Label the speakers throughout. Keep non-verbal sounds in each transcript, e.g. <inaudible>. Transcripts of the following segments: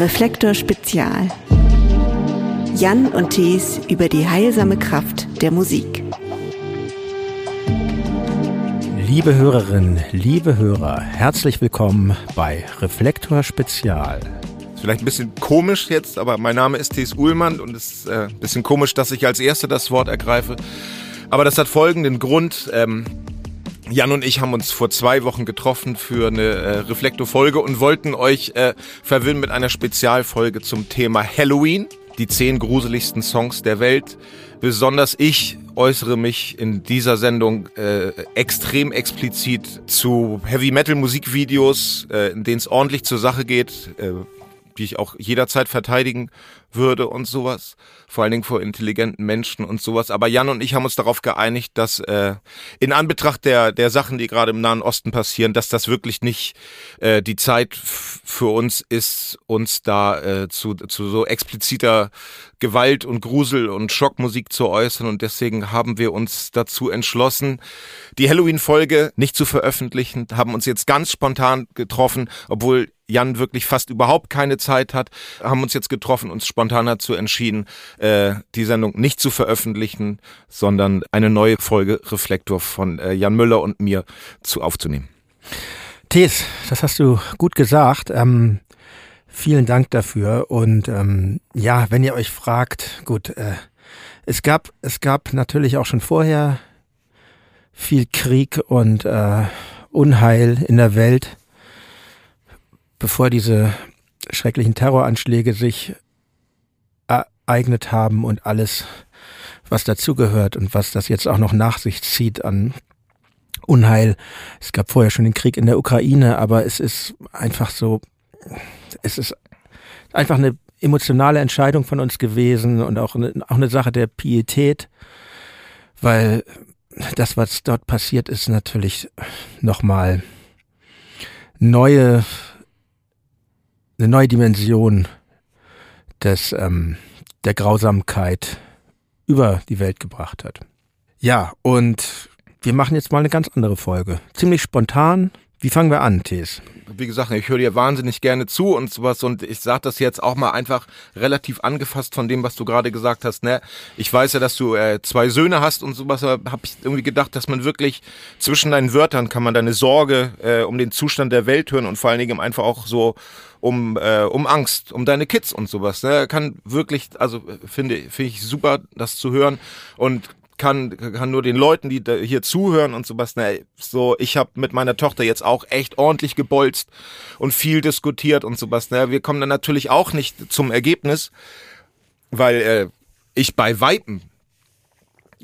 Speaker 1: Reflektor Spezial. Jan und Thies über die heilsame Kraft der Musik.
Speaker 2: Liebe Hörerinnen, liebe Hörer, herzlich willkommen bei Reflektor Spezial.
Speaker 3: Ist vielleicht ein bisschen komisch jetzt, aber mein Name ist Thies Uhlmann und es ist äh, ein bisschen komisch, dass ich als Erster das Wort ergreife. Aber das hat folgenden Grund. Ähm, Jan und ich haben uns vor zwei Wochen getroffen für eine äh, Reflektor-Folge und wollten euch äh, verwirren mit einer Spezialfolge zum Thema Halloween, die zehn gruseligsten Songs der Welt. Besonders ich äußere mich in dieser Sendung äh, extrem explizit zu Heavy Metal Musikvideos, äh, in denen es ordentlich zur Sache geht, äh, die ich auch jederzeit verteidigen würde und sowas. Vor allen Dingen vor intelligenten Menschen und sowas. Aber Jan und ich haben uns darauf geeinigt, dass äh, in Anbetracht der, der Sachen, die gerade im Nahen Osten passieren, dass das wirklich nicht äh, die Zeit für uns ist, uns da äh, zu, zu so expliziter Gewalt und Grusel und Schockmusik zu äußern. Und deswegen haben wir uns dazu entschlossen, die Halloween-Folge nicht zu veröffentlichen, haben uns jetzt ganz spontan getroffen, obwohl Jan wirklich fast überhaupt keine Zeit hat, haben uns jetzt getroffen, uns spontan dazu entschieden, äh, die Sendung nicht zu veröffentlichen, sondern eine neue Folge Reflektor von äh, Jan Müller und mir zu aufzunehmen.
Speaker 2: Thes, das hast du gut gesagt. Ähm, vielen Dank dafür. Und ähm, ja, wenn ihr euch fragt, gut, äh, es gab, es gab natürlich auch schon vorher viel Krieg und äh, Unheil in der Welt bevor diese schrecklichen Terroranschläge sich ereignet haben und alles, was dazugehört und was das jetzt auch noch nach sich zieht an Unheil. Es gab vorher schon den Krieg in der Ukraine, aber es ist einfach so, es ist einfach eine emotionale Entscheidung von uns gewesen und auch eine, auch eine Sache der Pietät, weil das, was dort passiert ist, natürlich nochmal neue eine neue Dimension des, ähm, der Grausamkeit über die Welt gebracht hat. Ja, und wir machen jetzt mal eine ganz andere Folge. Ziemlich spontan. Wie fangen wir an, Thes?
Speaker 3: Wie gesagt, ich höre dir wahnsinnig gerne zu und sowas und ich sage das jetzt auch mal einfach relativ angefasst von dem, was du gerade gesagt hast. Ne? Ich weiß ja, dass du äh, zwei Söhne hast und sowas, aber habe ich irgendwie gedacht, dass man wirklich zwischen deinen Wörtern kann man deine Sorge äh, um den Zustand der Welt hören und vor allen Dingen einfach auch so um, äh, um Angst, um deine Kids und sowas. Ne? Kann wirklich, also finde finde ich super, das zu hören und kann, kann nur den Leuten, die hier zuhören und sowas, ne, so, ich habe mit meiner Tochter jetzt auch echt ordentlich gebolzt und viel diskutiert und sowas. Ne. Wir kommen dann natürlich auch nicht zum Ergebnis, weil äh, ich bei Weitem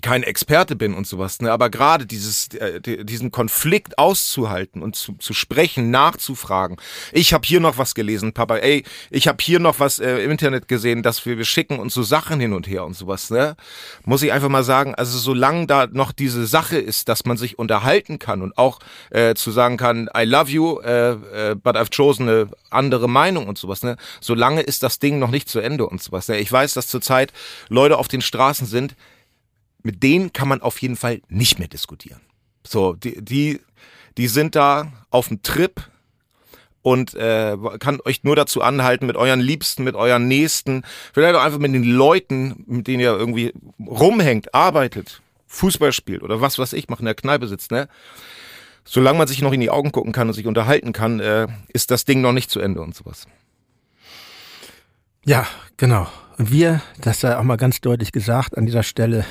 Speaker 3: kein Experte bin und sowas, ne? aber gerade dieses, äh, diesen Konflikt auszuhalten und zu, zu sprechen, nachzufragen. Ich habe hier noch was gelesen, Papa, ey, ich habe hier noch was äh, im Internet gesehen, dass wir, wir schicken uns so Sachen hin und her und sowas, ne? Muss ich einfach mal sagen, also solange da noch diese Sache ist, dass man sich unterhalten kann und auch äh, zu sagen kann, I love you, äh, äh, but I've chosen eine andere Meinung und sowas, ne? Solange ist das Ding noch nicht zu Ende und sowas. Ne? Ich weiß, dass zurzeit Leute auf den Straßen sind, mit denen kann man auf jeden Fall nicht mehr diskutieren. So, die, die, die sind da auf dem Trip und äh, kann euch nur dazu anhalten, mit euren Liebsten, mit euren Nächsten, vielleicht auch einfach mit den Leuten, mit denen ihr irgendwie rumhängt, arbeitet, Fußball spielt oder was was ich mache, in der Kneipe sitzt, ne? Solange man sich noch in die Augen gucken kann und sich unterhalten kann, äh, ist das Ding noch nicht zu Ende und sowas.
Speaker 2: Ja, genau. Und wir, das sei auch mal ganz deutlich gesagt an dieser Stelle,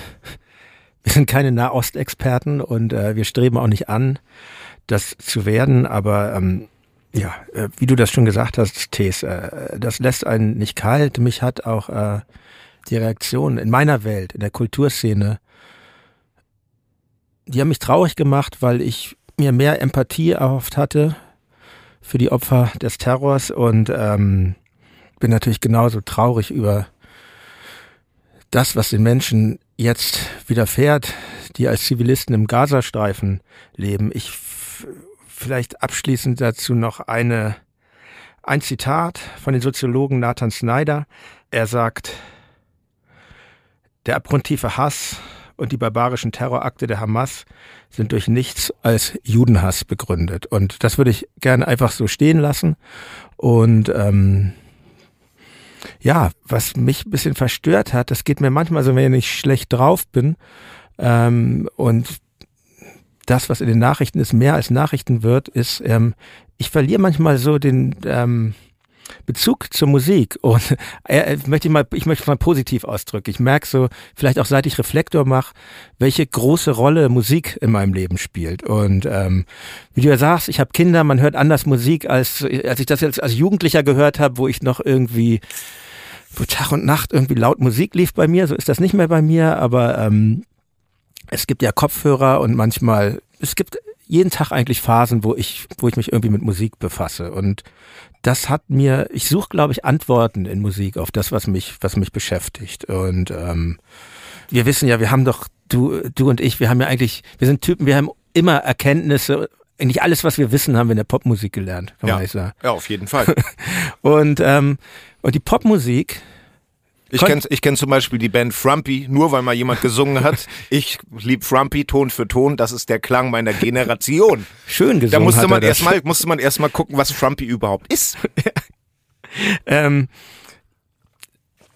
Speaker 2: wir sind keine Nahostexperten und äh, wir streben auch nicht an, das zu werden, aber ähm, ja, äh, wie du das schon gesagt hast, Thes, äh, das lässt einen nicht kalt. Mich hat auch äh, die Reaktion in meiner Welt, in der Kulturszene, die haben mich traurig gemacht, weil ich mir mehr Empathie erhofft hatte für die Opfer des Terrors und ähm, bin natürlich genauso traurig über das, was den Menschen jetzt widerfährt, die als Zivilisten im Gazastreifen leben. Ich vielleicht abschließend dazu noch eine, ein Zitat von den Soziologen Nathan Snyder. Er sagt, der abgrundtiefe Hass und die barbarischen Terrorakte der Hamas sind durch nichts als Judenhass begründet. Und das würde ich gerne einfach so stehen lassen. Und ähm, ja, was mich ein bisschen verstört hat, das geht mir manchmal so, wenn ich schlecht drauf bin ähm, und das, was in den Nachrichten ist, mehr als Nachrichten wird, ist, ähm, ich verliere manchmal so den ähm, Bezug zur Musik <laughs> und äh, möchte ich mal, ich möchte mal positiv ausdrücken. Ich merke so, vielleicht auch seit ich Reflektor mache, welche große Rolle Musik in meinem Leben spielt. Und ähm, wie du ja sagst, ich habe Kinder, man hört anders Musik als als ich das jetzt als Jugendlicher gehört habe, wo ich noch irgendwie wo Tag und Nacht irgendwie laut Musik lief bei mir. So ist das nicht mehr bei mir, aber ähm, es gibt ja Kopfhörer und manchmal es gibt jeden Tag eigentlich Phasen, wo ich, wo ich mich irgendwie mit Musik befasse. Und das hat mir, ich suche, glaube ich, Antworten in Musik auf das, was mich, was mich beschäftigt. Und ähm, wir wissen ja, wir haben doch, du, du und ich, wir haben ja eigentlich, wir sind Typen, wir haben immer Erkenntnisse. Eigentlich alles, was wir wissen, haben wir in der Popmusik gelernt, kann
Speaker 3: ja.
Speaker 2: man nicht sagen.
Speaker 3: Ja, auf jeden Fall. <laughs>
Speaker 2: und, ähm, und die Popmusik,
Speaker 3: ich kenne ich kenn zum Beispiel die Band Frumpy, nur weil mal jemand gesungen hat. <laughs> Ich lieb Frumpy Ton für Ton, das ist der Klang meiner Generation.
Speaker 2: Schön gesungen.
Speaker 3: Da musste man erstmal musste man erstmal gucken, was Frumpy überhaupt ist. <laughs>
Speaker 2: ähm,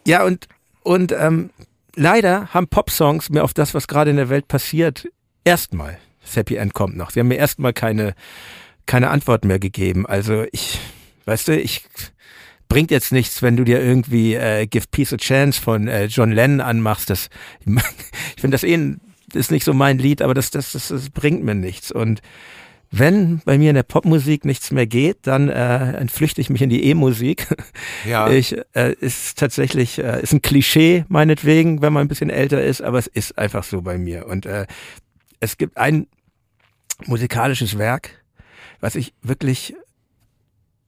Speaker 2: ja, und, und ähm, leider haben Popsongs mir auf das, was gerade in der Welt passiert, erstmal, das Happy End kommt noch. Sie haben mir erstmal keine, keine Antwort mehr gegeben. Also ich, weißt du, ich bringt jetzt nichts, wenn du dir irgendwie äh, Give Peace a Chance von äh, John Lennon anmachst. Das, <laughs> ich finde das eh ist nicht so mein Lied, aber das, das, das, das bringt mir nichts. Und wenn bei mir in der Popmusik nichts mehr geht, dann äh, entflüchte ich mich in die E-Musik.
Speaker 3: Ja. <laughs>
Speaker 2: Ich äh, ist tatsächlich äh, ist ein Klischee meinetwegen, wenn man ein bisschen älter ist, aber es ist einfach so bei mir. Und äh, es gibt ein musikalisches Werk, was ich wirklich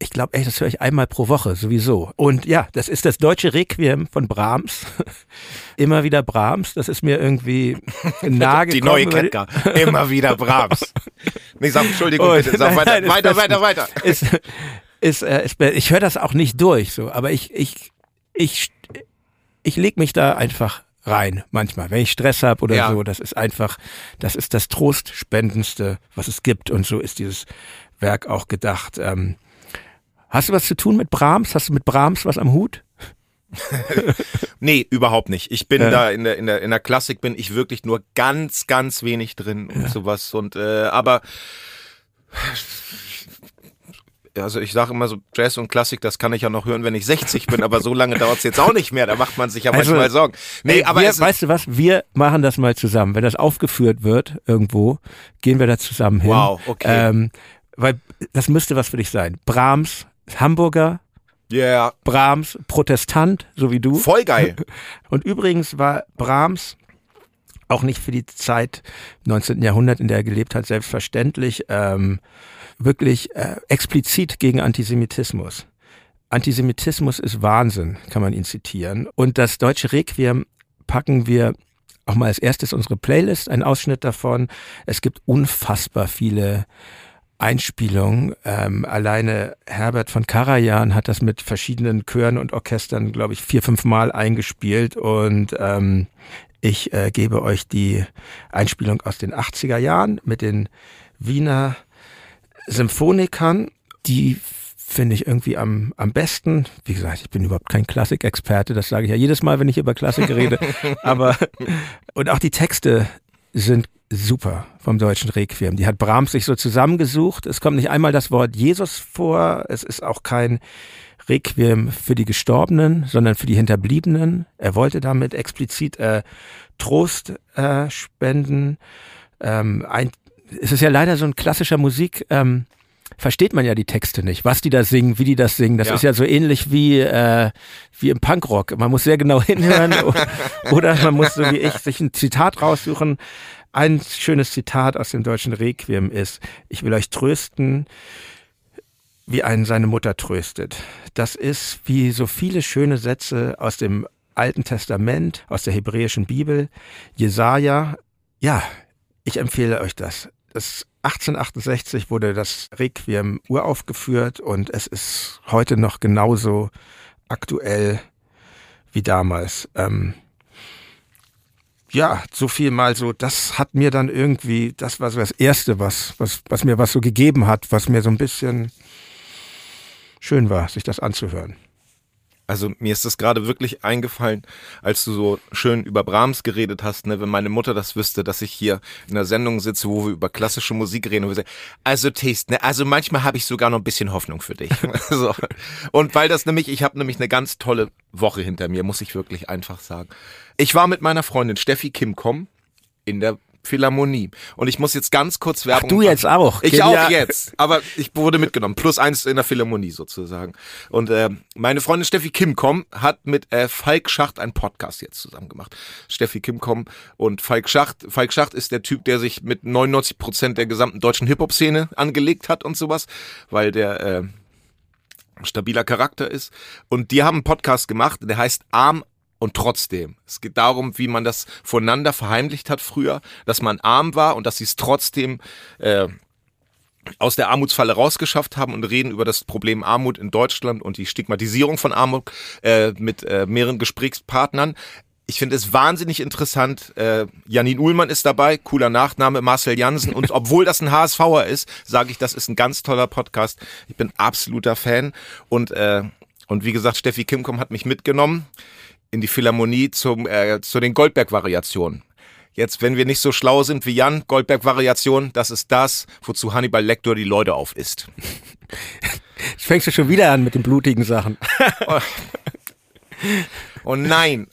Speaker 2: ich glaube echt, das höre ich einmal pro Woche sowieso. Und ja, das ist das deutsche Requiem von Brahms. <laughs> Immer wieder Brahms. Das ist mir irgendwie <laughs> nahe
Speaker 3: Die neue Ketka. Immer wieder Brahms. Nee, sag, Entschuldigung, Und, bitte. Sag weiter, nein, weiter, weiter, weiter.
Speaker 2: Ist, ist, äh, ist, ich höre das auch nicht durch, so. Aber ich, ich, ich, ich leg mich da einfach rein manchmal, wenn ich Stress habe oder ja. so. Das ist einfach, das ist das Trostspendendste, was es gibt. Und so ist dieses Werk auch gedacht. Ähm, Hast du was zu tun mit Brahms? Hast du mit Brahms was am Hut? <laughs>
Speaker 3: nee, überhaupt nicht. Ich bin ja. da in der, in der in der Klassik bin ich wirklich nur ganz ganz wenig drin und ja. sowas und äh, aber also ich sage immer so Jazz und Klassik, das kann ich ja noch hören, wenn ich 60 bin, aber so lange dauert es jetzt auch nicht mehr, da macht man sich ja also, manchmal Sorgen.
Speaker 2: Nee, ey, aber wir, weißt du was, wir machen das mal zusammen. Wenn das aufgeführt wird irgendwo, gehen wir da zusammen hin.
Speaker 3: Wow, okay.
Speaker 2: Ähm, weil das müsste was für dich sein. Brahms, Hamburger,
Speaker 3: yeah.
Speaker 2: Brahms, Protestant, so wie du.
Speaker 3: Voll geil. <laughs>
Speaker 2: Und übrigens war Brahms auch nicht für die Zeit 19. Jahrhundert, in der er gelebt hat, selbstverständlich ähm, wirklich äh, explizit gegen Antisemitismus. Antisemitismus ist Wahnsinn, kann man ihn zitieren. Und das deutsche Requiem packen wir auch mal als erstes unsere Playlist, ein Ausschnitt davon. Es gibt unfassbar viele Einspielung. Ähm, alleine Herbert von Karajan hat das mit verschiedenen Chören und Orchestern, glaube ich, vier, fünf Mal eingespielt. Und ähm, ich äh, gebe euch die Einspielung aus den 80er Jahren mit den Wiener Symphonikern. Die finde ich irgendwie am, am besten. Wie gesagt, ich bin überhaupt kein Klassikexperte, das sage ich ja jedes Mal, wenn ich über Klassik rede. <laughs> Aber und auch die Texte sind super vom deutschen Requiem. Die hat Brahms sich so zusammengesucht. Es kommt nicht einmal das Wort Jesus vor. Es ist auch kein Requiem für die Gestorbenen, sondern für die Hinterbliebenen. Er wollte damit explizit äh, Trost äh, spenden. Ähm, ein, es ist ja leider so ein klassischer Musik. Ähm, versteht man ja die Texte nicht, was die da singen, wie die das singen. Das ja. ist ja so ähnlich wie, äh, wie im Punkrock. Man muss sehr genau <laughs> hinhören oder man muss so wie ich sich ein Zitat raussuchen. Ein schönes Zitat aus dem deutschen Requiem ist, ich will euch trösten, wie einen seine Mutter tröstet. Das ist wie so viele schöne Sätze aus dem Alten Testament, aus der hebräischen Bibel, Jesaja. Ja, ich empfehle euch das. Das 1868 wurde das Requiem uraufgeführt und es ist heute noch genauso aktuell wie damals. Ähm, ja, so viel mal so, das hat mir dann irgendwie, das war so das Erste, was, was, was mir was so gegeben hat, was mir so ein bisschen schön war, sich das anzuhören.
Speaker 3: Also mir ist das gerade wirklich eingefallen, als du so schön über Brahms geredet hast, ne, wenn meine Mutter das wüsste, dass ich hier in einer Sendung sitze, wo wir über klassische Musik reden und wir sagen, also Taste, ne, also manchmal habe ich sogar noch ein bisschen Hoffnung für dich. <laughs> so. Und weil das nämlich, ich habe nämlich eine ganz tolle Woche hinter mir, muss ich wirklich einfach sagen. Ich war mit meiner Freundin Steffi Kimkom in der Philharmonie. Und ich muss jetzt ganz kurz Werbung
Speaker 2: Ach, du jetzt auch.
Speaker 3: Ich auch jetzt. Aber ich wurde mitgenommen. Plus eins in der Philharmonie sozusagen. Und äh, meine Freundin Steffi Kimkom hat mit äh, Falk Schacht einen Podcast jetzt zusammen gemacht. Steffi Kimkom und Falk Schacht. Falk Schacht ist der Typ, der sich mit 99 Prozent der gesamten deutschen Hip-Hop-Szene angelegt hat und sowas. Weil der... Äh, stabiler Charakter ist. Und die haben einen Podcast gemacht, der heißt Arm und trotzdem. Es geht darum, wie man das voneinander verheimlicht hat früher, dass man arm war und dass sie es trotzdem äh, aus der Armutsfalle rausgeschafft haben und reden über das Problem Armut in Deutschland und die Stigmatisierung von Armut äh, mit äh, mehreren Gesprächspartnern. Ich finde es wahnsinnig interessant. Äh, Janine Uhlmann ist dabei, cooler Nachname, Marcel Jansen. Und obwohl das ein HSVer ist, sage ich, das ist ein ganz toller Podcast. Ich bin absoluter Fan. Und, äh, und wie gesagt, Steffi Kimkom hat mich mitgenommen in die Philharmonie zum, äh, zu den Goldberg-Variationen. Jetzt, wenn wir nicht so schlau sind wie Jan, Goldberg-Variation, das ist das, wozu Hannibal Lecter die Leute auf ist.
Speaker 2: Jetzt <laughs> fängst du schon wieder an mit den blutigen Sachen. <laughs>
Speaker 3: oh nein,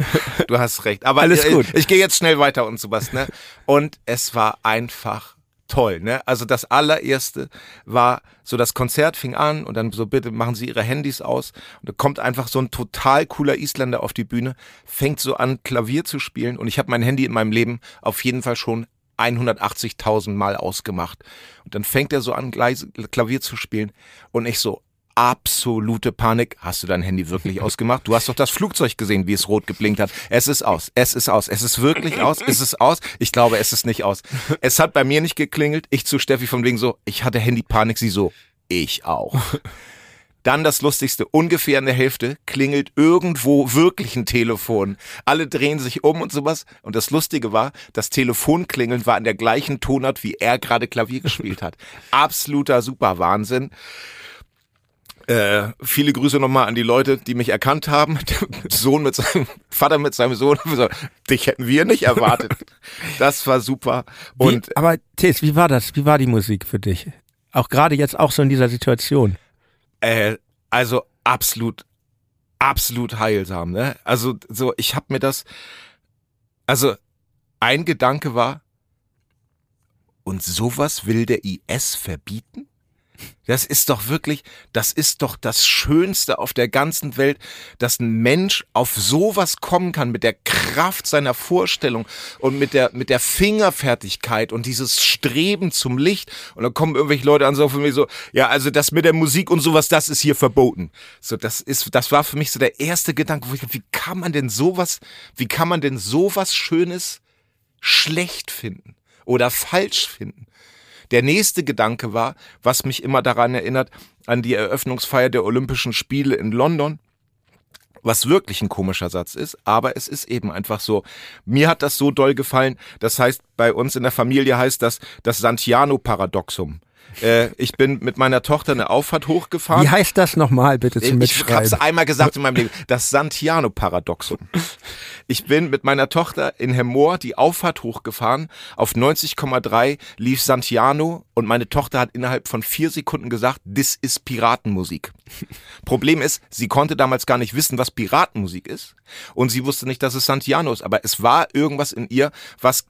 Speaker 3: du hast recht. Aber
Speaker 2: Alles gut.
Speaker 3: ich, ich gehe jetzt schnell weiter und sowas, ne? Und es war einfach toll, ne? Also das allererste war so das Konzert fing an und dann so bitte machen Sie Ihre Handys aus. Und da kommt einfach so ein total cooler Isländer auf die Bühne, fängt so an Klavier zu spielen. Und ich habe mein Handy in meinem Leben auf jeden Fall schon 180.000 Mal ausgemacht. Und dann fängt er so an Klavier zu spielen. Und ich so absolute Panik. Hast du dein Handy wirklich <laughs> ausgemacht? Du hast doch das Flugzeug gesehen, wie es rot geblinkt hat. Es ist aus. Es ist aus. Es ist wirklich aus. Es ist aus. Ich glaube, es ist nicht aus. Es hat bei mir nicht geklingelt. Ich zu Steffi von wegen so, ich hatte Handypanik. Sie so, ich auch. <laughs> Dann das Lustigste, ungefähr in der Hälfte klingelt irgendwo wirklich ein Telefon. Alle drehen sich um und sowas. Und das Lustige war, das Telefonklingeln war in der gleichen Tonart, wie er gerade Klavier gespielt hat. <laughs> Absoluter super Wahnsinn. Äh, viele Grüße nochmal an die Leute, die mich erkannt haben. <laughs> Der Sohn mit seinem Vater mit seinem Sohn. <laughs> Dich hätten wir nicht erwartet. Das war super. Und
Speaker 2: wie, aber Tess, wie war das? Wie war die Musik für dich? Auch gerade jetzt auch so in dieser Situation.
Speaker 3: Äh, also absolut, absolut heilsam. Ne? Also so, ich habe mir das. Also ein Gedanke war. Und sowas will der IS verbieten? Das ist doch wirklich, das ist doch das Schönste auf der ganzen Welt, dass ein Mensch auf sowas kommen kann mit der Kraft seiner Vorstellung und mit der, mit der Fingerfertigkeit und dieses Streben zum Licht. Und dann kommen irgendwelche Leute an so von mir so, ja, also das mit der Musik und sowas, das ist hier verboten. So, das ist, das war für mich so der erste Gedanke, wo ich, wie kann man denn sowas, wie kann man denn sowas Schönes schlecht finden oder falsch finden? Der nächste Gedanke war, was mich immer daran erinnert, an die Eröffnungsfeier der Olympischen Spiele in London was wirklich ein komischer Satz ist, aber es ist eben einfach so. Mir hat das so doll gefallen, das heißt, bei uns in der Familie heißt das das Santiano-Paradoxum. Äh, ich bin mit meiner Tochter eine Auffahrt hochgefahren.
Speaker 2: Wie heißt das nochmal bitte zum
Speaker 3: Mitschreiben? Ich habe es einmal gesagt in meinem Leben. Das Santiano-Paradoxum. Ich bin mit meiner Tochter in Hemmoor die Auffahrt hochgefahren. Auf 90,3 lief Santiano und meine Tochter hat innerhalb von vier Sekunden gesagt, das ist Piratenmusik. Problem ist, sie konnte damals gar nicht wissen, was Piratenmusik ist. Und sie wusste nicht, dass es Santiano ist. Aber es war irgendwas in ihr, was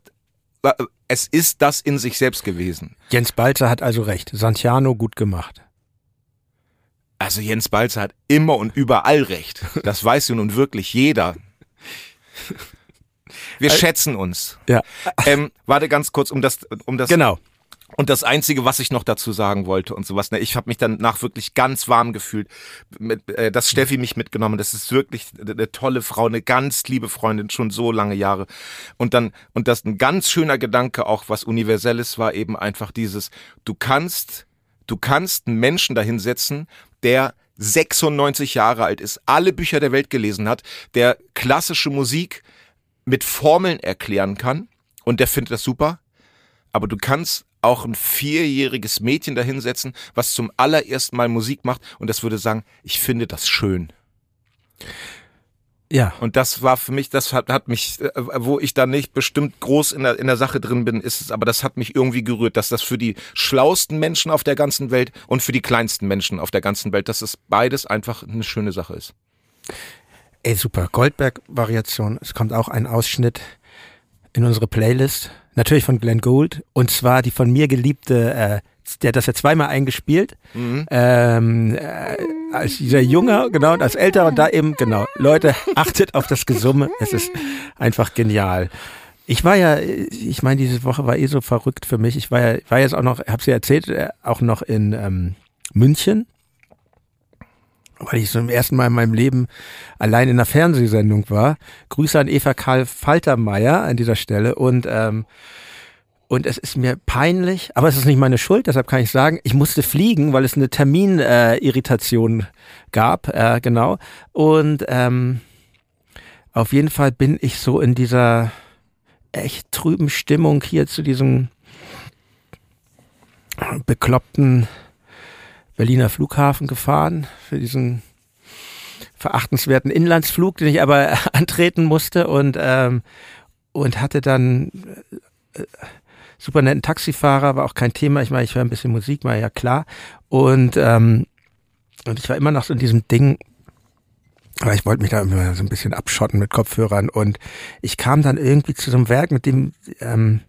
Speaker 3: es ist das in sich selbst gewesen.
Speaker 2: Jens Balzer hat also recht. Santiano gut gemacht.
Speaker 3: Also Jens Balzer hat immer und überall recht. Das weiß nun wirklich jeder. Wir also, schätzen uns.
Speaker 2: Ja.
Speaker 3: Ähm, warte ganz kurz, um das, um das.
Speaker 2: Genau.
Speaker 3: Und das Einzige, was ich noch dazu sagen wollte und sowas, ne, ich habe mich danach wirklich ganz warm gefühlt, mit, äh, dass Steffi mich mitgenommen. Das ist wirklich eine tolle Frau, eine ganz liebe Freundin, schon so lange Jahre. Und dann und das ein ganz schöner Gedanke auch, was universelles war, eben einfach dieses: Du kannst, du kannst einen Menschen dahinsetzen, der 96 Jahre alt ist, alle Bücher der Welt gelesen hat, der klassische Musik mit Formeln erklären kann und der findet das super. Aber du kannst auch ein vierjähriges Mädchen dahinsetzen, was zum allerersten Mal Musik macht und das würde sagen, ich finde das schön. Ja. Und das war für mich, das hat, hat mich, äh, wo ich da nicht bestimmt groß in der, in der Sache drin bin, ist es, aber das hat mich irgendwie gerührt, dass das für die schlausten Menschen auf der ganzen Welt und für die kleinsten Menschen auf der ganzen Welt, dass es beides einfach eine schöne Sache ist.
Speaker 2: Ey, super. Goldberg-Variation. Es kommt auch ein Ausschnitt in unsere Playlist. Natürlich von Glenn Gould. Und zwar die von mir geliebte, äh, der hat das ja zweimal eingespielt. Mhm. Ähm, äh, als dieser Junge, genau, und als Älterer da eben, genau. Leute, <laughs> achtet auf das Gesumme. Es ist einfach genial. Ich war ja, ich meine, diese Woche war eh so verrückt für mich. Ich war ja, war jetzt auch noch, hab's ja erzählt, äh, auch noch in ähm, München weil ich zum ersten Mal in meinem Leben allein in einer Fernsehsendung war. Grüße an Eva Karl Faltermeier an dieser Stelle und ähm, und es ist mir peinlich, aber es ist nicht meine Schuld, deshalb kann ich sagen, ich musste fliegen, weil es eine Terminirritation äh, gab, äh, genau. Und ähm, auf jeden Fall bin ich so in dieser echt trüben Stimmung hier zu diesem bekloppten Berliner Flughafen gefahren für diesen verachtenswerten Inlandsflug, den ich aber <laughs> antreten musste und ähm, und hatte dann äh, super netten Taxifahrer, war auch kein Thema. Ich meine, ich höre ein bisschen Musik, war ja klar. Und ähm, und ich war immer noch so in diesem Ding, aber ich wollte mich da immer so ein bisschen abschotten mit Kopfhörern und ich kam dann irgendwie zu so einem Werk, mit dem ähm,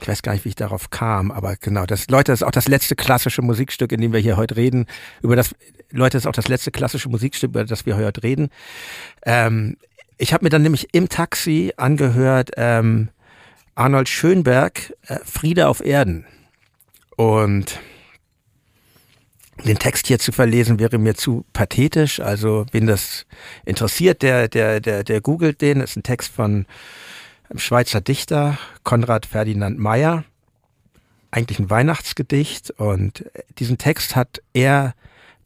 Speaker 2: ich weiß gar nicht, wie ich darauf kam, aber genau, das, Leute, das ist auch das letzte klassische Musikstück, in dem wir hier heute reden. Über das, Leute, das ist auch das letzte klassische Musikstück, über das wir heute reden. Ähm, ich habe mir dann nämlich im Taxi angehört, ähm, Arnold Schönberg, äh, Friede auf Erden. Und den Text hier zu verlesen wäre mir zu pathetisch. Also, wen das interessiert, der, der, der, der googelt den. Das ist ein Text von Schweizer Dichter Konrad Ferdinand Meyer, eigentlich ein Weihnachtsgedicht und diesen Text hat er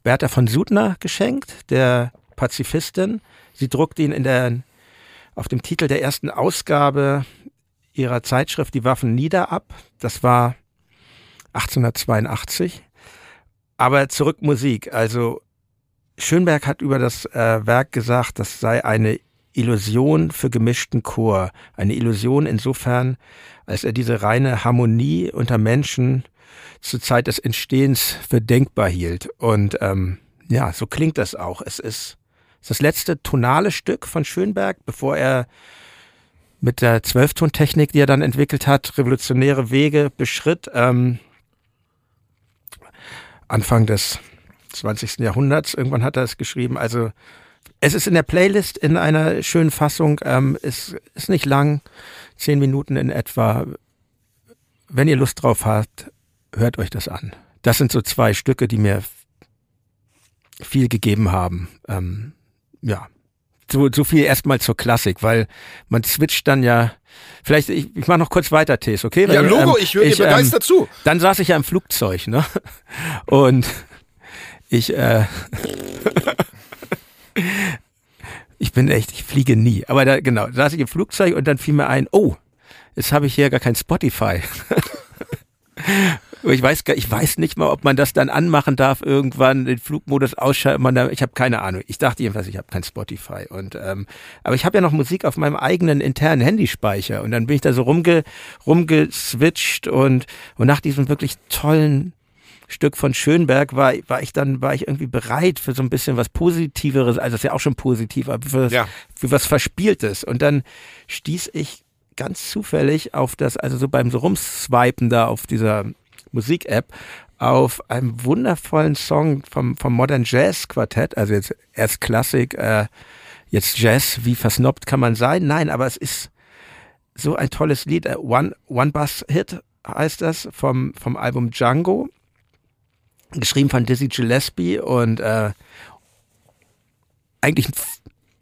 Speaker 2: Bertha von Sudner geschenkt, der Pazifistin. Sie druckte ihn in der, auf dem Titel der ersten Ausgabe ihrer Zeitschrift Die Waffen nieder ab. Das war 1882. Aber zurück Musik. Also Schönberg hat über das äh, Werk gesagt, das sei eine Illusion für gemischten Chor. Eine Illusion insofern, als er diese reine Harmonie unter Menschen zur Zeit des Entstehens für denkbar hielt. Und ähm, ja, so klingt das auch. Es ist, das letzte tonale Stück von Schönberg, bevor er mit der Zwölftontechnik, die er dann entwickelt hat, revolutionäre Wege beschritt. Ähm, Anfang des 20. Jahrhunderts, irgendwann hat er es geschrieben. Also es ist in der Playlist in einer schönen Fassung. Ähm, es ist nicht lang, zehn Minuten in etwa. Wenn ihr Lust drauf habt, hört euch das an. Das sind so zwei Stücke, die mir viel gegeben haben. Ähm, ja, so, so viel erstmal zur Klassik, weil man switcht dann ja. Vielleicht, ich, ich mache noch kurz weiter, Tees, okay?
Speaker 3: Weil, ja, Logo, ähm, ich höre dir begeistert ähm, zu.
Speaker 2: Dann saß ich ja im Flugzeug, ne? Und ich, äh, <laughs> ich bin echt, ich fliege nie. Aber da, genau, da saß ich im Flugzeug und dann fiel mir ein, oh, jetzt habe ich hier gar kein Spotify. <laughs> ich weiß gar, ich weiß nicht mal, ob man das dann anmachen darf irgendwann, den Flugmodus ausschalten. Man da, ich habe keine Ahnung. Ich dachte jedenfalls, ich habe kein Spotify. Und ähm, aber ich habe ja noch Musik auf meinem eigenen internen Handyspeicher und dann bin ich da so rumge rumgeswitcht und und nach diesem wirklich tollen Stück von Schönberg war, war ich dann, war ich irgendwie bereit für so ein bisschen was Positiveres, also das ist ja auch schon positiv, aber für, ja. für was Verspieltes. Und dann stieß ich ganz zufällig auf das, also so beim so rumswipen da auf dieser Musik-App, auf einem wundervollen Song vom, vom Modern Jazz Quartett, also jetzt erst Klassik, äh, jetzt Jazz, wie versnobbt kann man sein? Nein, aber es ist so ein tolles Lied, äh, One, One Bus Hit heißt das, vom, vom Album Django geschrieben von Dizzy Gillespie und äh, eigentlich ein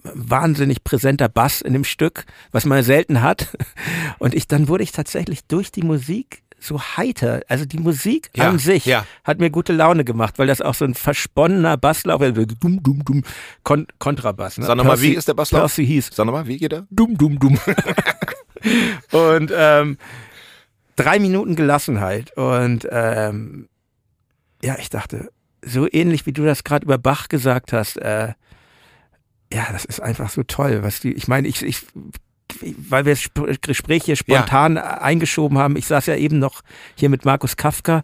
Speaker 2: wahnsinnig präsenter Bass in dem Stück, was man selten hat. <laughs> Und ich dann wurde ich tatsächlich durch die Musik so heiter. Also die Musik ja, an sich ja. hat mir gute Laune gemacht, weil das auch so ein versponnener Basslauf ist. Dumm, dumm, dumm. Kon Kontrabass.
Speaker 3: Ne? Sag nochmal, wie ist der Basslauf?
Speaker 2: Percy hieß.
Speaker 3: Sag nochmal, wie geht er?
Speaker 2: Dumm, dumm, dumm. <laughs> und ähm, drei Minuten Gelassenheit. Und ähm, ja, ich dachte, so ähnlich wie du das gerade über Bach gesagt hast, äh, ja, das ist einfach so toll, was die, ich meine, ich, ich, weil wir das Gespräch hier spontan ja. eingeschoben haben, ich saß ja eben noch hier mit Markus Kafka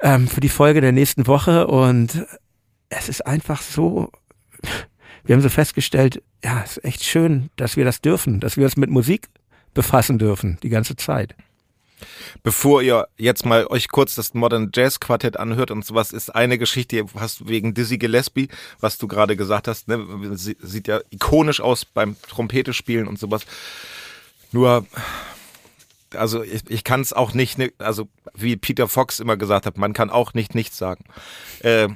Speaker 2: ähm, für die Folge der nächsten Woche und es ist einfach so, wir haben so festgestellt, ja, es ist echt schön, dass wir das dürfen, dass wir uns mit Musik befassen dürfen, die ganze Zeit.
Speaker 3: Bevor ihr jetzt mal euch kurz das Modern Jazz Quartett anhört und sowas, ist eine Geschichte, hast wegen Dizzy Gillespie, was du gerade gesagt hast, ne, sieht ja ikonisch aus beim Trompete spielen und sowas. Nur, also ich, ich kann es auch nicht, ne, also wie Peter Fox immer gesagt hat, man kann auch nicht nichts sagen. Äh,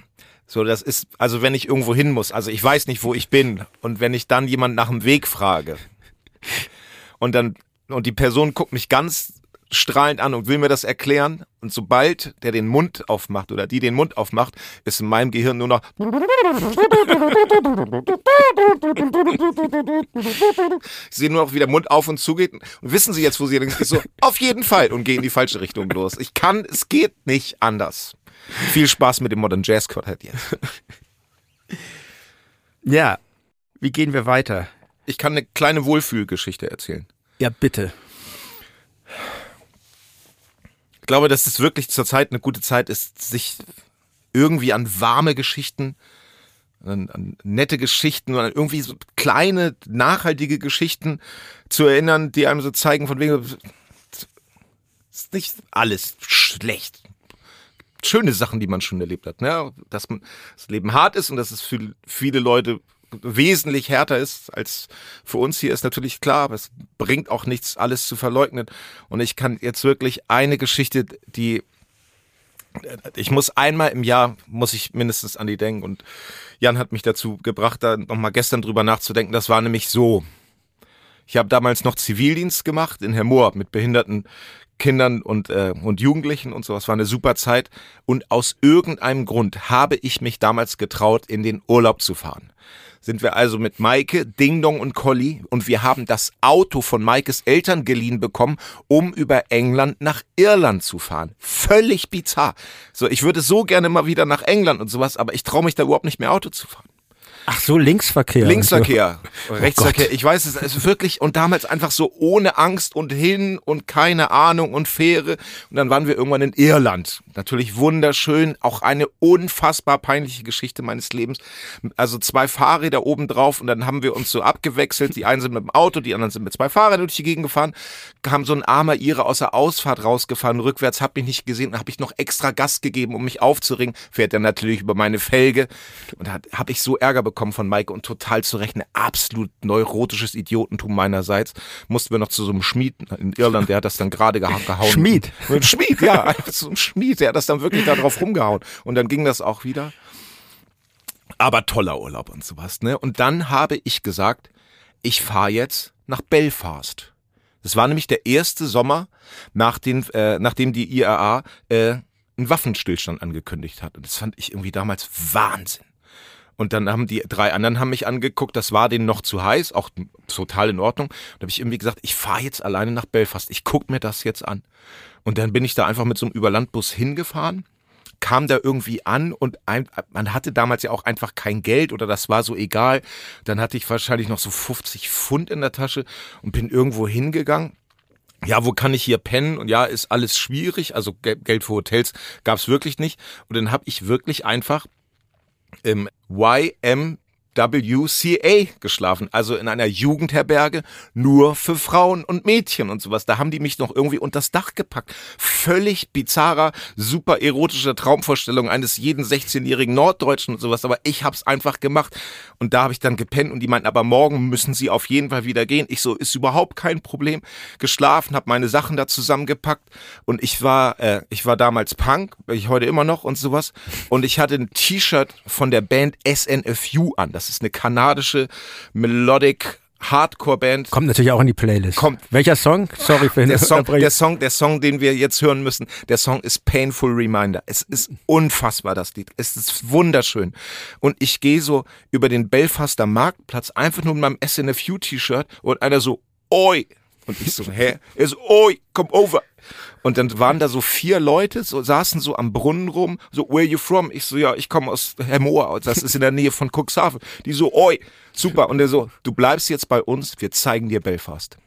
Speaker 3: so, das ist, also wenn ich irgendwo hin muss, also ich weiß nicht, wo ich bin, und wenn ich dann jemand nach dem Weg frage, und dann, und die Person guckt mich ganz strahlend an und will mir das erklären. Und sobald der den Mund aufmacht oder die den Mund aufmacht, ist in meinem Gehirn nur noch. Ich sehe nur noch, wie der Mund auf und zugeht. Und wissen Sie jetzt, wo Sie sind? So, auf jeden Fall. Und gehen in die falsche Richtung los. Ich kann, es geht nicht anders. Viel Spaß mit dem Modern Jazz Quartett jetzt.
Speaker 2: Ja, wie gehen wir weiter?
Speaker 3: Ich kann eine kleine Wohlfühlgeschichte erzählen.
Speaker 2: Ja, bitte
Speaker 3: glaube, dass es wirklich zurzeit eine gute Zeit ist, sich irgendwie an warme Geschichten, an, an nette Geschichten, an irgendwie so kleine, nachhaltige Geschichten zu erinnern, die einem so zeigen, von wegen, ist nicht alles schlecht. Schöne Sachen, die man schon erlebt hat, ne? Dass man, das Leben hart ist und dass es für viele Leute wesentlich härter ist als für uns hier, ist natürlich klar, aber es bringt auch nichts, alles zu verleugnen. Und ich kann jetzt wirklich eine Geschichte, die ich muss einmal im Jahr, muss ich mindestens an die denken. Und Jan hat mich dazu gebracht, da nochmal gestern drüber nachzudenken. Das war nämlich so. Ich habe damals noch Zivildienst gemacht in Hermoor mit behinderten Kindern und, äh, und Jugendlichen und sowas. War eine super Zeit. Und aus irgendeinem Grund habe ich mich damals getraut, in den Urlaub zu fahren sind wir also mit Maike, Ding Dong und Colli und wir haben das Auto von Maikes Eltern geliehen bekommen, um über England nach Irland zu fahren. Völlig bizarr. So, ich würde so gerne mal wieder nach England und sowas, aber ich traue mich da überhaupt nicht mehr Auto zu fahren.
Speaker 2: Ach so, Linksverkehr.
Speaker 3: Linksverkehr, so. Rechtsverkehr. Oh ich weiß es, es ist wirklich und damals einfach so ohne Angst und hin und keine Ahnung und Fähre. Und dann waren wir irgendwann in Irland. Natürlich wunderschön, auch eine unfassbar peinliche Geschichte meines Lebens. Also zwei Fahrräder oben drauf und dann haben wir uns so abgewechselt. Die einen sind mit dem Auto, die anderen sind mit zwei Fahrrädern durch die Gegend gefahren. Kam so ein armer Ire aus der Ausfahrt rausgefahren, rückwärts, hab mich nicht gesehen, habe ich noch extra Gas gegeben, um mich aufzuringen. Fährt er natürlich über meine Felge und da habe ich so Ärger bekommen von Maike und total zu Recht ein absolut neurotisches Idiotentum meinerseits. Mussten wir noch zu so einem Schmied in Irland, der hat das dann gerade gehauen.
Speaker 2: Schmied?
Speaker 3: Schmied, ja, <laughs> so ein Schmied, der hat das dann wirklich da drauf rumgehauen. Und dann ging das auch wieder. Aber toller Urlaub und sowas, ne? Und dann habe ich gesagt, ich fahre jetzt nach Belfast. Das war nämlich der erste Sommer, nach den, äh, nachdem die IAA äh, einen Waffenstillstand angekündigt hat. Und das fand ich irgendwie damals Wahnsinn. Und dann haben die drei anderen haben mich angeguckt, das war denen noch zu heiß, auch total in Ordnung. Da habe ich irgendwie gesagt, ich fahre jetzt alleine nach Belfast, ich guck mir das jetzt an. Und dann bin ich da einfach mit so einem Überlandbus hingefahren, kam da irgendwie an und ein, man hatte damals ja auch einfach kein Geld oder das war so egal. Dann hatte ich wahrscheinlich noch so 50 Pfund in der Tasche und bin irgendwo hingegangen ja, wo kann ich hier pennen? Und ja, ist alles schwierig. Also Geld für Hotels gab's wirklich nicht. Und dann habe ich wirklich einfach im YM WCA geschlafen, also in einer Jugendherberge nur für Frauen und Mädchen und sowas. Da haben die mich noch irgendwie unters Dach gepackt. Völlig bizarrer, super erotischer Traumvorstellung eines jeden 16-jährigen Norddeutschen und sowas. Aber ich hab's einfach gemacht. Und da habe ich dann gepennt und die meinten, aber morgen müssen sie auf jeden Fall wieder gehen. Ich so, ist überhaupt kein Problem. Geschlafen, habe meine Sachen da zusammengepackt und ich war, äh, ich war damals Punk, ich heute immer noch und sowas. Und ich hatte ein T-Shirt von der Band SNFU an. Das ist eine kanadische Melodic Hardcore-Band.
Speaker 2: Kommt natürlich auch in die Playlist.
Speaker 3: Kommt.
Speaker 2: Welcher Song? Sorry für
Speaker 3: den der Song, der Song, der Song, den wir jetzt hören müssen, der Song ist Painful Reminder. Es ist unfassbar, das Lied. Es ist wunderschön. Und ich gehe so über den Belfaster Marktplatz einfach nur mit meinem SNFU-T-Shirt und einer so, oi. Und ich so, hä? Er so, oi, come over. Und dann waren da so vier Leute, so saßen so am Brunnen rum, so, where you from? Ich so, ja, ich komme aus Hemmoor, das ist in der Nähe von Cuxhaven. Die so, oi, super. Und er so, du bleibst jetzt bei uns, wir zeigen dir Belfast.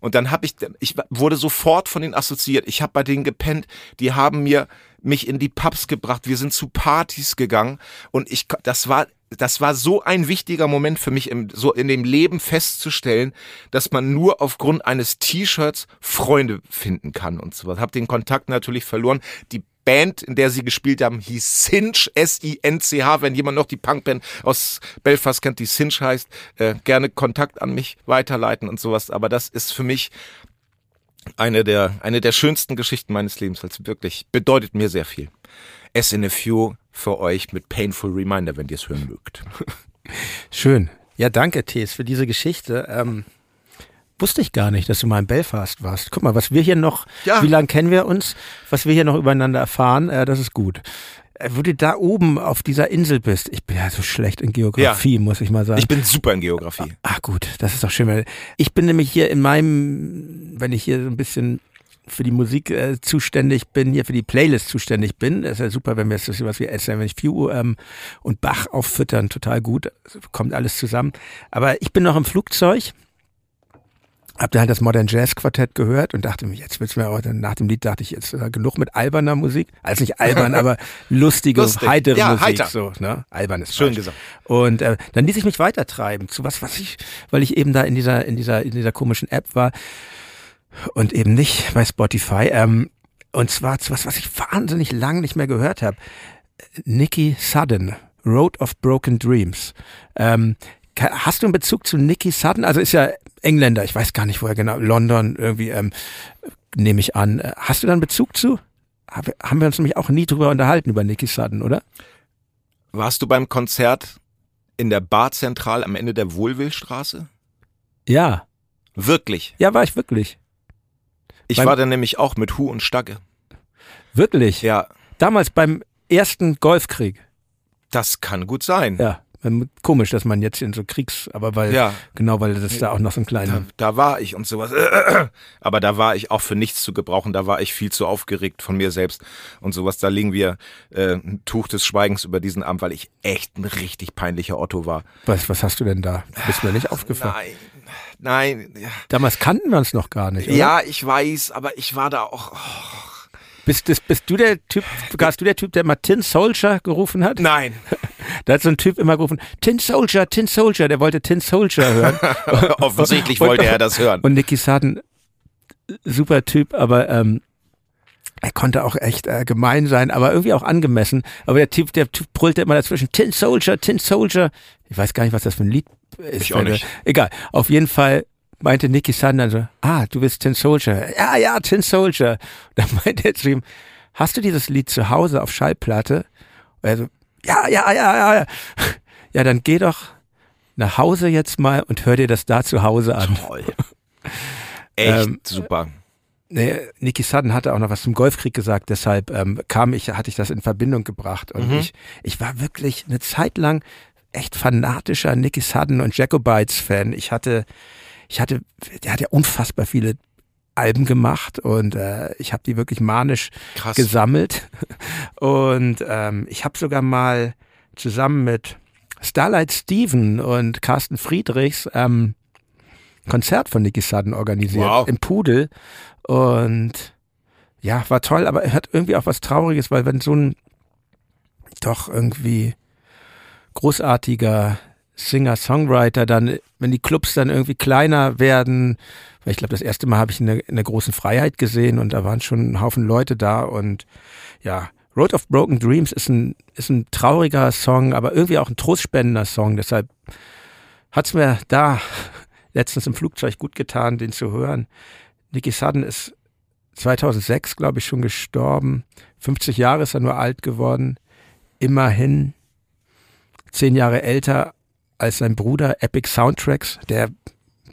Speaker 3: Und dann habe ich, ich wurde sofort von denen assoziiert. Ich habe bei denen gepennt. Die haben mir mich in die Pubs gebracht. Wir sind zu Partys gegangen und ich, das war das war so ein wichtiger Moment für mich, im, so in dem Leben festzustellen, dass man nur aufgrund eines T-Shirts Freunde finden kann und sowas. Hab den Kontakt natürlich verloren. Die Band, in der sie gespielt haben, hieß Cinch, S-I-N-C-H. Wenn jemand noch die Punkband aus Belfast kennt, die Cinch heißt, äh, gerne Kontakt an mich weiterleiten und sowas. Aber das ist für mich eine der, eine der schönsten Geschichten meines Lebens, weil es wirklich bedeutet mir sehr viel. S in a Few für euch mit Painful Reminder, wenn ihr es hören mögt. <laughs>
Speaker 2: Schön. Ja, danke, Tees, für diese Geschichte. Ähm, wusste ich gar nicht, dass du mal in Belfast warst. Guck mal, was wir hier noch, ja. wie lange kennen wir uns, was wir hier noch übereinander erfahren, äh, das ist gut. Äh, wo du da oben auf dieser Insel bist, ich bin ja so schlecht in Geografie, ja. muss ich mal sagen.
Speaker 3: Ich bin super in Geografie.
Speaker 2: Ach gut, das ist doch schön. Ich bin nämlich hier in meinem, wenn ich hier so ein bisschen für die Musik äh, zuständig bin, hier für die Playlist zuständig bin. Das ist ja super, wenn wir jetzt was wie SMS Few ähm, und Bach auffüttern, total gut, kommt alles zusammen. Aber ich bin noch im Flugzeug, hab da halt das Modern Jazz Quartett gehört und dachte mir, jetzt wird's mir auch, nach dem Lied dachte ich jetzt äh, genug mit alberner Musik. Also nicht albern, <laughs> aber lustige, Lustig. heitere ja, Musik. Heiter. So, ne? Albern ist
Speaker 3: Schön falsch. gesagt.
Speaker 2: Und äh, dann ließ ich mich weitertreiben zu was, was ich, weil ich eben da in dieser, in dieser, in dieser komischen App war und eben nicht bei Spotify. Ähm, und zwar zu was, was ich wahnsinnig lang nicht mehr gehört habe. Nicky Sudden, Road of Broken Dreams. Ähm, hast du einen Bezug zu Nicky Sudden? Also ist ja Engländer, ich weiß gar nicht, woher genau, London irgendwie, ähm, nehme ich an. Hast du da einen Bezug zu? Haben wir uns nämlich auch nie drüber unterhalten, über Nicky Sudden, oder?
Speaker 3: Warst du beim Konzert in der Barzentral am Ende der Wohlwillstraße?
Speaker 2: Ja.
Speaker 3: Wirklich?
Speaker 2: Ja, war ich wirklich.
Speaker 3: Ich war da nämlich auch mit Hu und Stacke.
Speaker 2: Wirklich?
Speaker 3: Ja.
Speaker 2: Damals beim ersten Golfkrieg.
Speaker 3: Das kann gut sein.
Speaker 2: Ja. Komisch, dass man jetzt in so Kriegs, aber weil, ja. genau, weil das da auch noch so ein kleiner.
Speaker 3: Da, da, war ich und sowas. <clears throat> Aber da war ich auch für nichts zu gebrauchen. Da war ich viel zu aufgeregt von mir selbst und sowas. Da legen wir äh, ein Tuch des Schweigens über diesen Abend, weil ich echt ein richtig peinlicher Otto war.
Speaker 2: Was, was hast du denn da? Bist mir nicht aufgefallen?
Speaker 3: Nein. Nein.
Speaker 2: Damals kannten wir uns noch gar nicht. Oder?
Speaker 3: Ja, ich weiß, aber ich war da auch. Oh.
Speaker 2: Bist, bist, bist du der Typ, warst du der Typ, der mal Tin Soldier gerufen hat?
Speaker 3: Nein. <laughs>
Speaker 2: Da hat so ein Typ immer gerufen, Tin Soldier, Tin Soldier, der wollte Tin Soldier hören. <laughs>
Speaker 3: Offensichtlich wollte er das hören.
Speaker 2: Und Nicky Sutton, super Typ, aber ähm, er konnte auch echt äh, gemein sein, aber irgendwie auch angemessen. Aber der Typ, der Typ brüllte immer dazwischen, Tin Soldier, Tin Soldier. Ich weiß gar nicht, was das für ein Lied.
Speaker 3: Ich auch nicht.
Speaker 2: Egal. Auf jeden Fall meinte Nicky Sutton dann so, ah, du bist Tin Soldier. Ja, ja, Tin Soldier. <laughs> Dann meinte er zu ihm, hast du dieses Lied zu Hause auf Schallplatte? Und er so, ja, ja, ja, ja, ja. <laughs> Ja, dann geh doch nach Hause jetzt mal und hör dir das da zu Hause an.
Speaker 3: Toll. <laughs> Echt ähm, super.
Speaker 2: Nee, Niki Sudden hatte auch noch was zum Golfkrieg gesagt, deshalb ähm, kam ich, hatte ich das in Verbindung gebracht. Und mhm. ich, ich war wirklich eine Zeit lang echt fanatischer Nicky Sudden und Jacobites Fan. Ich hatte, ich hatte, der hat ja unfassbar viele Alben gemacht und äh, ich habe die wirklich manisch Krass. gesammelt. Und ähm, ich habe sogar mal zusammen mit Starlight Steven und Carsten Friedrichs ähm, Konzert von Nicky Sudden organisiert wow. im Pudel. Und ja, war toll, aber er hat irgendwie auch was Trauriges, weil wenn so ein doch irgendwie großartiger Singer-Songwriter dann, wenn die Clubs dann irgendwie kleiner werden, weil ich glaube, das erste Mal habe ich in der, in der großen Freiheit gesehen und da waren schon ein Haufen Leute da und ja, Road of Broken Dreams ist ein, ist ein trauriger Song, aber irgendwie auch ein trostspendender Song. Deshalb hat es mir da <laughs> letztens im Flugzeug gut getan, den zu hören. Nicky Sudden ist 2006, glaube ich, schon gestorben. 50 Jahre ist er nur alt geworden. Immerhin zehn Jahre älter als sein Bruder Epic Soundtracks, der,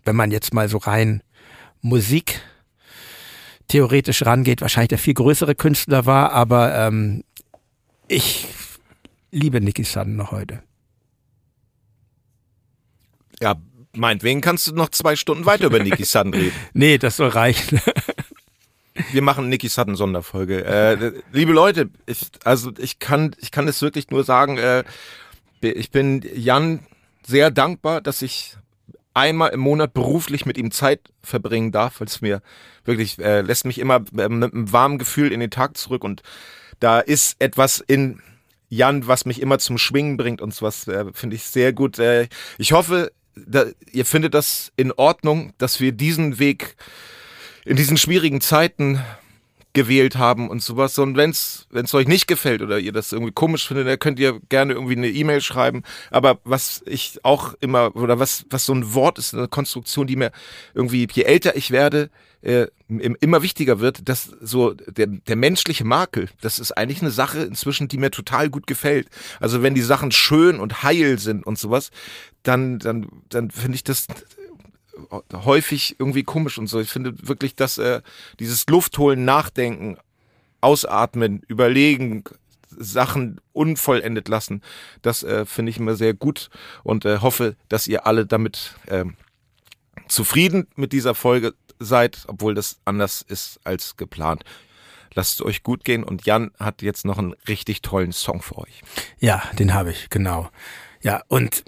Speaker 2: wenn man jetzt mal so rein Musik theoretisch rangeht, wahrscheinlich der viel größere Künstler war, aber ähm, ich liebe Nicky Sudden noch heute.
Speaker 3: Ja, Meinetwegen kannst du noch zwei Stunden weiter über Nicky Sudden reden. <laughs>
Speaker 2: Nee, das soll reichen. <laughs>
Speaker 3: Wir machen Nicky Sudden Sonderfolge. Äh, liebe Leute, ich, also ich kann, ich kann es wirklich nur sagen, äh, ich bin Jan sehr dankbar, dass ich einmal im Monat beruflich mit ihm Zeit verbringen darf, weil es mir wirklich äh, lässt mich immer äh, mit einem warmen Gefühl in den Tag zurück und da ist etwas in Jan, was mich immer zum Schwingen bringt und sowas äh, finde ich sehr gut. Äh, ich hoffe, da, ihr findet das in Ordnung, dass wir diesen Weg in diesen schwierigen Zeiten gewählt haben und sowas. Und wenn es euch nicht gefällt oder ihr das irgendwie komisch findet, dann könnt ihr gerne irgendwie eine E-Mail schreiben. Aber was ich auch immer, oder was, was so ein Wort ist, eine Konstruktion, die mir irgendwie, je älter ich werde, äh, immer wichtiger wird, dass so der, der menschliche Makel, das ist eigentlich eine Sache inzwischen, die mir total gut gefällt. Also wenn die Sachen schön und heil sind und sowas, dann, dann, dann finde ich das häufig irgendwie komisch und so. Ich finde wirklich, dass äh, dieses Luftholen, Nachdenken, Ausatmen, Überlegen, Sachen unvollendet lassen, das äh, finde ich immer sehr gut und äh, hoffe, dass ihr alle damit äh, zufrieden mit dieser Folge seid, obwohl das anders ist als geplant. Lasst es euch gut gehen und Jan hat jetzt noch einen richtig tollen Song für euch.
Speaker 2: Ja, den habe ich, genau. Ja, und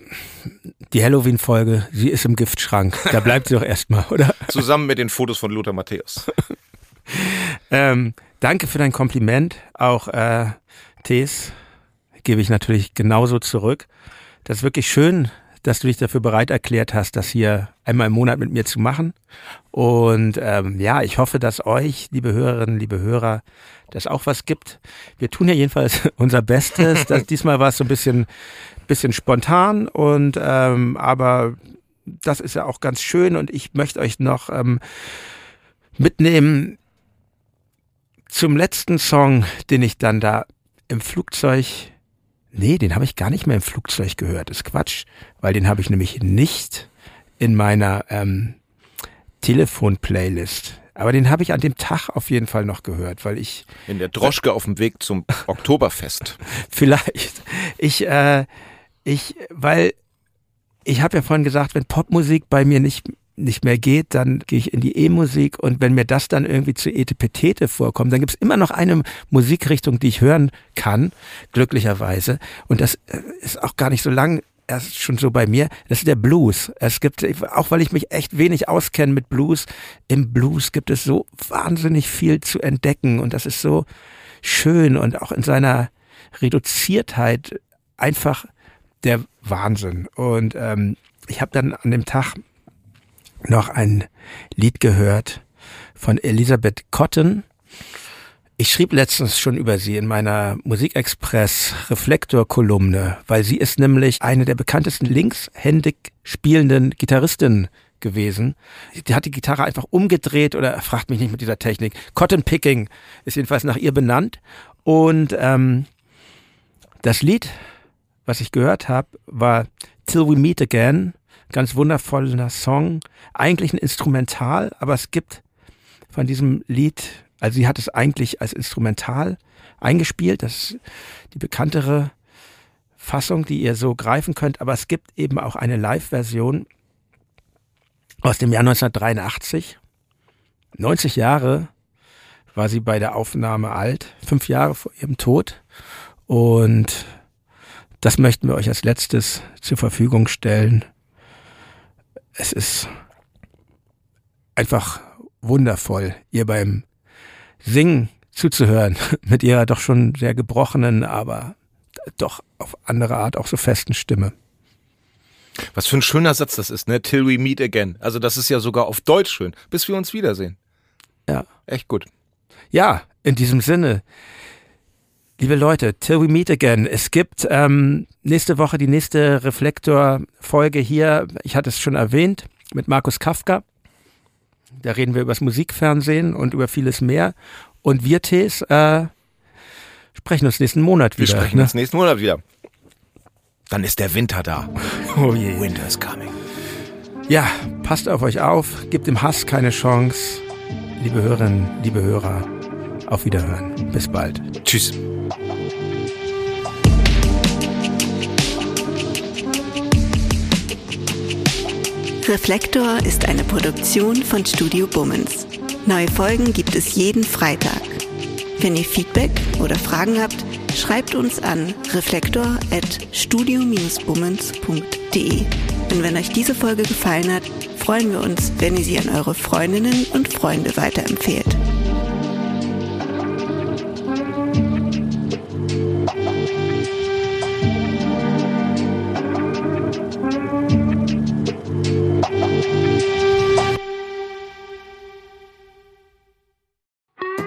Speaker 2: die Halloween-Folge, sie ist im Giftschrank. Da bleibt sie doch <laughs> erstmal, oder?
Speaker 3: Zusammen mit den Fotos von Lothar Matthäus. <laughs>
Speaker 2: ähm, danke für dein Kompliment. Auch äh, Tees gebe ich natürlich genauso zurück. Das ist wirklich schön, dass du dich dafür bereit erklärt hast, das hier einmal im Monat mit mir zu machen. Und ähm, ja, ich hoffe, dass euch, liebe Hörerinnen, liebe Hörer, das auch was gibt. Wir tun ja jedenfalls <laughs> unser Bestes. Das, <laughs> diesmal war es so ein bisschen bisschen spontan und ähm, aber das ist ja auch ganz schön und ich möchte euch noch ähm, mitnehmen zum letzten Song, den ich dann da im Flugzeug Nee, den habe ich gar nicht mehr im Flugzeug gehört. Das ist Quatsch, weil den habe ich nämlich nicht in meiner ähm, Telefon-Playlist. Aber den habe ich an dem Tag auf jeden Fall noch gehört, weil ich
Speaker 3: in der Droschke auf dem Weg zum <laughs> Oktoberfest.
Speaker 2: Vielleicht. Ich äh, ich, weil ich habe ja vorhin gesagt, wenn Popmusik bei mir nicht nicht mehr geht, dann gehe ich in die E-Musik und wenn mir das dann irgendwie zu Etepetete vorkommt, dann gibt es immer noch eine Musikrichtung, die ich hören kann, glücklicherweise. Und das äh, ist auch gar nicht so lang erst schon so bei mir. Das ist der Blues. Es gibt, auch weil ich mich echt wenig auskenne mit Blues, im Blues gibt es so wahnsinnig viel zu entdecken und das ist so schön und auch in seiner Reduziertheit einfach der Wahnsinn. Und ähm, ich habe dann an dem Tag noch ein Lied gehört von Elisabeth Cotton. Ich schrieb letztens schon über sie in meiner Musikexpress Reflektor-Kolumne, weil sie ist nämlich eine der bekanntesten linkshändig spielenden Gitarristinnen gewesen. Die hat die Gitarre einfach umgedreht oder fragt mich nicht mit dieser Technik. Cotton Picking ist jedenfalls nach ihr benannt. Und ähm, das Lied was ich gehört habe, war Till We Meet Again. Ganz wundervoller Song. Eigentlich ein Instrumental, aber es gibt von diesem Lied, also sie hat es eigentlich als Instrumental eingespielt. Das ist die bekanntere Fassung, die ihr so greifen könnt. Aber es gibt eben auch eine Live-Version aus dem Jahr 1983. 90 Jahre war sie bei der Aufnahme alt, fünf Jahre vor ihrem Tod. Und das möchten wir euch als letztes zur Verfügung stellen. Es ist einfach wundervoll, ihr beim Singen zuzuhören, <laughs> mit ihrer doch schon sehr gebrochenen, aber doch auf andere Art auch so festen Stimme.
Speaker 3: Was für ein schöner Satz das ist, ne? Till we meet again. Also das ist ja sogar auf Deutsch schön. Bis wir uns wiedersehen.
Speaker 2: Ja.
Speaker 3: Echt gut.
Speaker 2: Ja, in diesem Sinne. Liebe Leute, till we meet again. Es gibt ähm, nächste Woche die nächste Reflektor-Folge hier. Ich hatte es schon erwähnt mit Markus Kafka. Da reden wir über das Musikfernsehen und über vieles mehr. Und wir, Tees, äh, sprechen uns nächsten Monat wieder.
Speaker 3: Wir sprechen ne? uns nächsten Monat wieder. Dann ist der Winter da. <laughs>
Speaker 2: Oh je.
Speaker 3: Winter is coming.
Speaker 2: Ja, passt auf euch auf, gebt dem Hass keine Chance. Liebe Hörerinnen, liebe Hörer, auf Wiederhören. Bis bald.
Speaker 3: Tschüss.
Speaker 1: Reflektor ist eine Produktion von Studio Bummens. Neue Folgen gibt es jeden Freitag. Wenn ihr Feedback oder Fragen habt, schreibt uns an reflektor.studio-bummens.de. Und wenn euch diese Folge gefallen hat, freuen wir uns, wenn ihr sie an eure Freundinnen und Freunde weiterempfehlt.